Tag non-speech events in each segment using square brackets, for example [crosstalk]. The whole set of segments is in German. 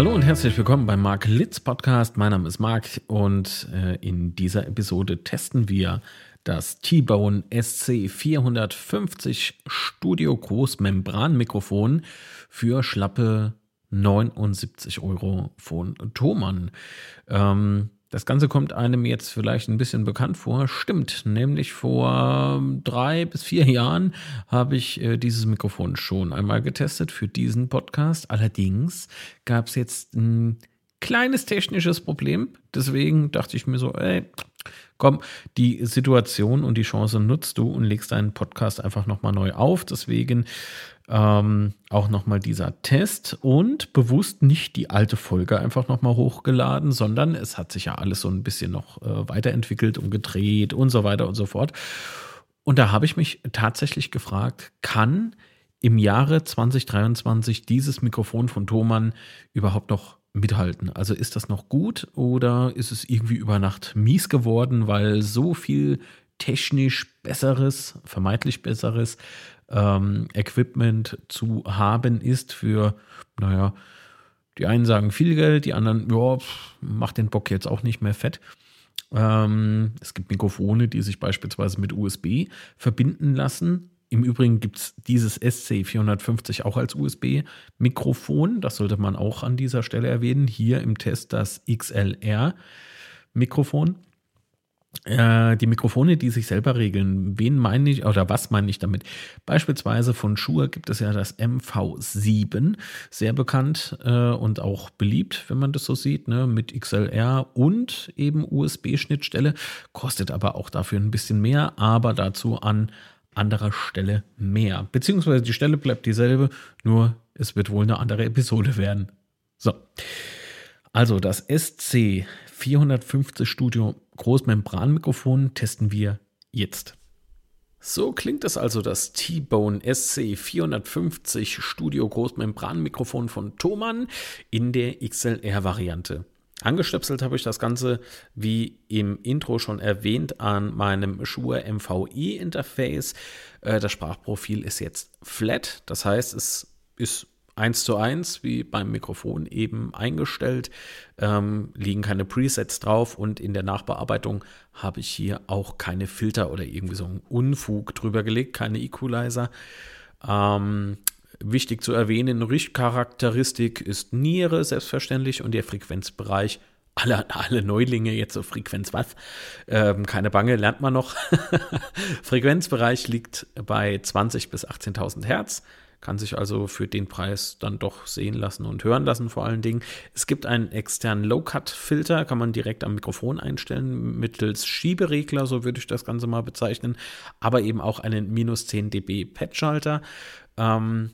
Hallo und herzlich willkommen beim Mark Litz Podcast. Mein Name ist Mark und äh, in dieser Episode testen wir das T-Bone SC450 Studio Großmembranmikrofon für schlappe 79 Euro von Thomann. Ähm, das Ganze kommt einem jetzt vielleicht ein bisschen bekannt vor. Stimmt, nämlich vor drei bis vier Jahren habe ich äh, dieses Mikrofon schon einmal getestet für diesen Podcast. Allerdings gab es jetzt ein kleines technisches Problem. Deswegen dachte ich mir so, ey, komm, die Situation und die Chance nutzt du und legst deinen Podcast einfach nochmal neu auf. Deswegen ähm, auch nochmal dieser Test und bewusst nicht die alte Folge einfach nochmal hochgeladen, sondern es hat sich ja alles so ein bisschen noch äh, weiterentwickelt und gedreht und so weiter und so fort. Und da habe ich mich tatsächlich gefragt, kann im Jahre 2023 dieses Mikrofon von Thomann überhaupt noch mithalten? Also ist das noch gut oder ist es irgendwie über Nacht mies geworden, weil so viel technisch besseres, vermeintlich besseres ähm, Equipment zu haben ist für, naja, die einen sagen viel Geld, die anderen, ja, macht den Bock jetzt auch nicht mehr fett. Ähm, es gibt Mikrofone, die sich beispielsweise mit USB verbinden lassen. Im Übrigen gibt es dieses SC450 auch als USB-Mikrofon. Das sollte man auch an dieser Stelle erwähnen. Hier im Test das XLR-Mikrofon. Äh, die Mikrofone, die sich selber regeln, wen meine ich oder was meine ich damit? Beispielsweise von Shure gibt es ja das MV7, sehr bekannt äh, und auch beliebt, wenn man das so sieht, ne, mit XLR und eben USB-Schnittstelle, kostet aber auch dafür ein bisschen mehr, aber dazu an anderer Stelle mehr. Beziehungsweise die Stelle bleibt dieselbe, nur es wird wohl eine andere Episode werden. So. Also das SC 450 Studio Großmembranmikrofon testen wir jetzt. So klingt es also das T-Bone SC 450 Studio Großmembranmikrofon von Thomann in der XLR-Variante. Angestöpselt habe ich das Ganze, wie im Intro schon erwähnt, an meinem Shure MVI-Interface. Äh, das Sprachprofil ist jetzt flat, das heißt, es ist eins zu eins, wie beim Mikrofon eben eingestellt, ähm, liegen keine Presets drauf und in der Nachbearbeitung habe ich hier auch keine Filter oder irgendwie so einen Unfug drüber gelegt, keine Equalizer. Ähm, wichtig zu erwähnen, Richtcharakteristik ist Niere, selbstverständlich, und der Frequenzbereich alle, alle Neulinge jetzt so Frequenz was? Ähm, keine Bange, lernt man noch. [laughs] Frequenzbereich liegt bei 20 bis 18.000 Hertz kann sich also für den Preis dann doch sehen lassen und hören lassen vor allen Dingen. Es gibt einen externen Low-Cut-Filter, kann man direkt am Mikrofon einstellen, mittels Schieberegler, so würde ich das Ganze mal bezeichnen, aber eben auch einen minus 10 dB Patchschalter. Ähm,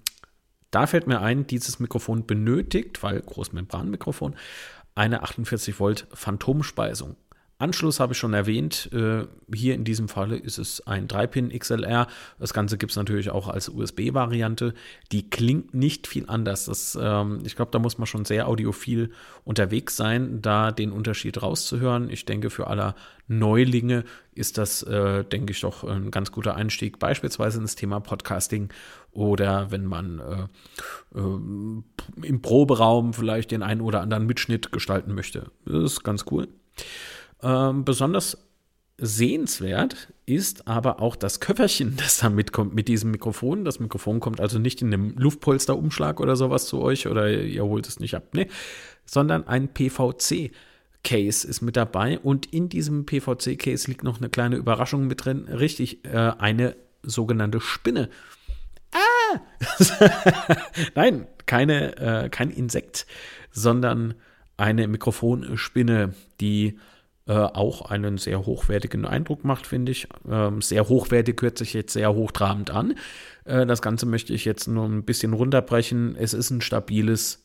da fällt mir ein, dieses Mikrofon benötigt, weil Großmembranmikrofon, eine 48 Volt Phantomspeisung. Anschluss habe ich schon erwähnt. Äh, hier in diesem Falle ist es ein 3-Pin XLR. Das Ganze gibt es natürlich auch als USB-Variante. Die klingt nicht viel anders. Das, ähm, ich glaube, da muss man schon sehr audiophil unterwegs sein, da den Unterschied rauszuhören. Ich denke, für alle Neulinge ist das, äh, denke ich, doch ein ganz guter Einstieg, beispielsweise ins Thema Podcasting oder wenn man äh, äh, im Proberaum vielleicht den einen oder anderen Mitschnitt gestalten möchte. Das ist ganz cool. Ähm, besonders sehenswert ist aber auch das Köfferchen, [laughs] das da mitkommt mit diesem Mikrofon. Das Mikrofon kommt also nicht in einem Luftpolsterumschlag oder sowas zu euch oder ihr holt es nicht ab, ne? sondern ein PVC. Case ist mit dabei und in diesem PVC-Case liegt noch eine kleine Überraschung mit drin. Richtig, äh, eine sogenannte Spinne. Ah! [laughs] Nein, keine, äh, kein Insekt, sondern eine Mikrofonspinne, die äh, auch einen sehr hochwertigen Eindruck macht, finde ich. Ähm, sehr hochwertig hört sich jetzt sehr hochtrabend an. Äh, das Ganze möchte ich jetzt nur ein bisschen runterbrechen. Es ist ein stabiles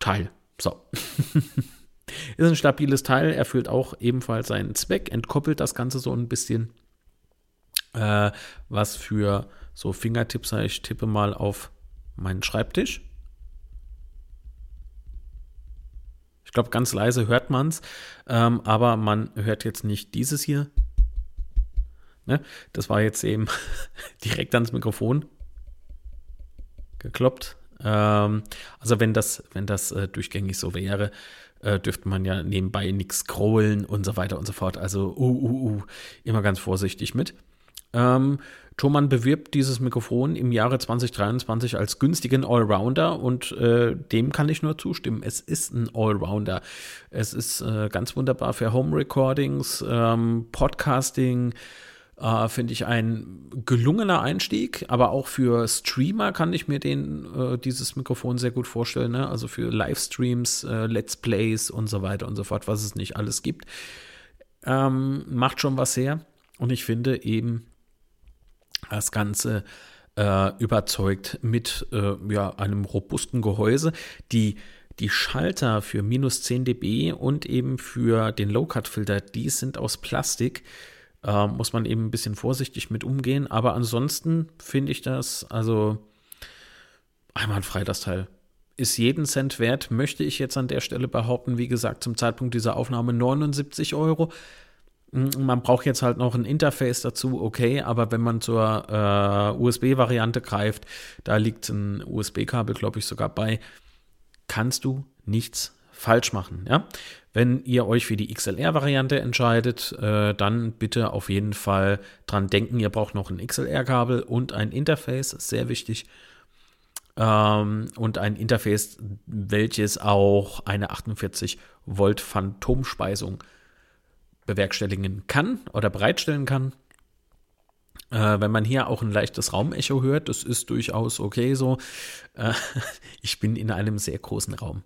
Teil. So. [laughs] ist ein stabiles Teil, erfüllt auch ebenfalls seinen Zweck, entkoppelt das Ganze so ein bisschen. Äh, was für so Fingertipps, ich tippe mal auf meinen Schreibtisch. Ich glaube, ganz leise hört man es, ähm, aber man hört jetzt nicht dieses hier. Ne? Das war jetzt eben [laughs] direkt ans Mikrofon gekloppt. Ähm, also wenn das, wenn das äh, durchgängig so wäre, äh, dürfte man ja nebenbei nichts scrollen und so weiter und so fort. Also uh, uh, uh, immer ganz vorsichtig mit. Ähm, Thomann bewirbt dieses Mikrofon im Jahre 2023 als günstigen Allrounder und äh, dem kann ich nur zustimmen. Es ist ein Allrounder. Es ist äh, ganz wunderbar für Home Recordings, ähm, Podcasting, äh, Finde ich ein gelungener Einstieg, aber auch für Streamer kann ich mir den, äh, dieses Mikrofon sehr gut vorstellen. Ne? Also für Livestreams, äh, Let's Plays und so weiter und so fort, was es nicht alles gibt. Ähm, macht schon was her. Und ich finde eben, das Ganze äh, überzeugt mit äh, ja, einem robusten Gehäuse. Die, die Schalter für minus 10 dB und eben für den Low-Cut-Filter, die sind aus Plastik. Äh, muss man eben ein bisschen vorsichtig mit umgehen. Aber ansonsten finde ich das, also einwandfrei das Teil. Ist jeden Cent wert, möchte ich jetzt an der Stelle behaupten. Wie gesagt, zum Zeitpunkt dieser Aufnahme 79 Euro. Hm, man braucht jetzt halt noch ein Interface dazu, okay, aber wenn man zur äh, USB-Variante greift, da liegt ein USB-Kabel, glaube ich, sogar bei, kannst du nichts falsch machen. Ja? Wenn ihr euch für die XLR-Variante entscheidet, äh, dann bitte auf jeden Fall dran denken, ihr braucht noch ein XLR-Kabel und ein Interface, sehr wichtig. Ähm, und ein Interface, welches auch eine 48 Volt Phantomspeisung bewerkstelligen kann oder bereitstellen kann. Äh, wenn man hier auch ein leichtes Raumecho hört, das ist durchaus okay so. Äh, [laughs] ich bin in einem sehr großen Raum.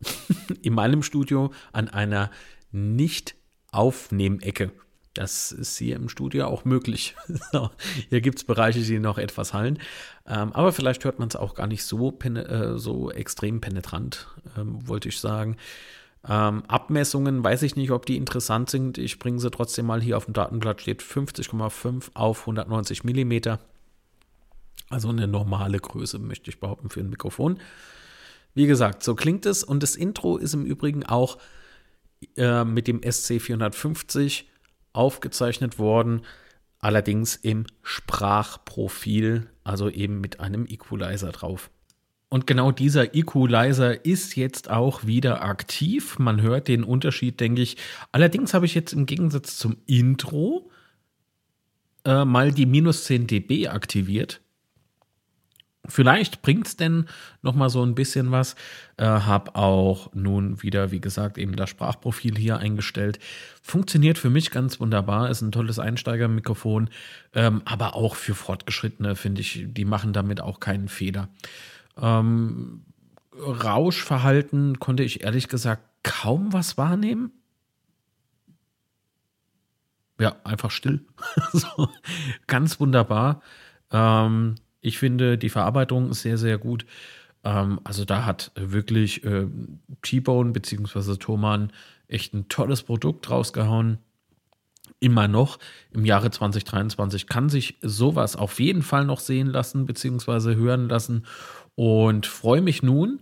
[laughs] in meinem Studio an einer Nicht-Aufnehmecke. Das ist hier im Studio auch möglich. [laughs] hier gibt es Bereiche, die noch etwas hallen. Ähm, aber vielleicht hört man es auch gar nicht so, äh, so extrem penetrant, ähm, wollte ich sagen. Ähm, Abmessungen weiß ich nicht, ob die interessant sind. Ich bringe sie trotzdem mal hier auf dem Datenblatt. Steht 50,5 auf 190 Millimeter. Also eine normale Größe, möchte ich behaupten, für ein Mikrofon. Wie gesagt, so klingt es. Und das Intro ist im Übrigen auch äh, mit dem SC450 aufgezeichnet worden. Allerdings im Sprachprofil, also eben mit einem Equalizer drauf. Und genau dieser Equalizer ist jetzt auch wieder aktiv. Man hört den Unterschied, denke ich. Allerdings habe ich jetzt im Gegensatz zum Intro äh, mal die minus 10 dB aktiviert. Vielleicht bringt es denn noch mal so ein bisschen was. Äh, habe auch nun wieder, wie gesagt, eben das Sprachprofil hier eingestellt. Funktioniert für mich ganz wunderbar. Ist ein tolles Einsteigermikrofon. Ähm, aber auch für Fortgeschrittene, finde ich, die machen damit auch keinen Fehler. Ähm, Rauschverhalten konnte ich ehrlich gesagt kaum was wahrnehmen. Ja, einfach still. [laughs] so, ganz wunderbar. Ähm, ich finde, die Verarbeitung sehr, sehr gut. Ähm, also da hat wirklich äh, T-Bone bzw. Thomann echt ein tolles Produkt rausgehauen. Immer noch im Jahre 2023 kann sich sowas auf jeden Fall noch sehen lassen bzw. hören lassen. Und freue mich nun,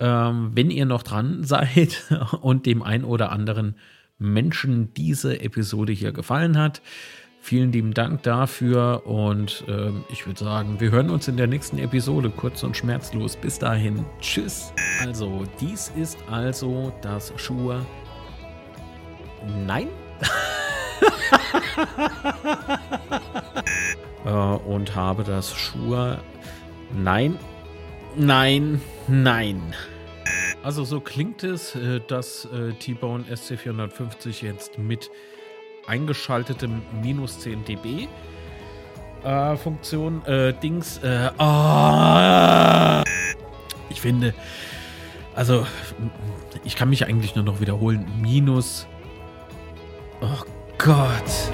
ähm, wenn ihr noch dran [laughs] seid und dem ein oder anderen Menschen diese Episode hier gefallen hat. Vielen lieben Dank dafür und äh, ich würde sagen, wir hören uns in der nächsten Episode kurz und schmerzlos. Bis dahin, tschüss. Also, dies ist also das Schuhe. Nein? [laughs] äh, und habe das Schuhe. Nein, nein, nein. Also so klingt es, äh, dass äh, T-Bone SC450 jetzt mit eingeschaltetem minus 10 dB äh, Funktion äh, Dings. Äh, oh, ich finde, also ich kann mich eigentlich nur noch wiederholen. Minus. Oh Gott.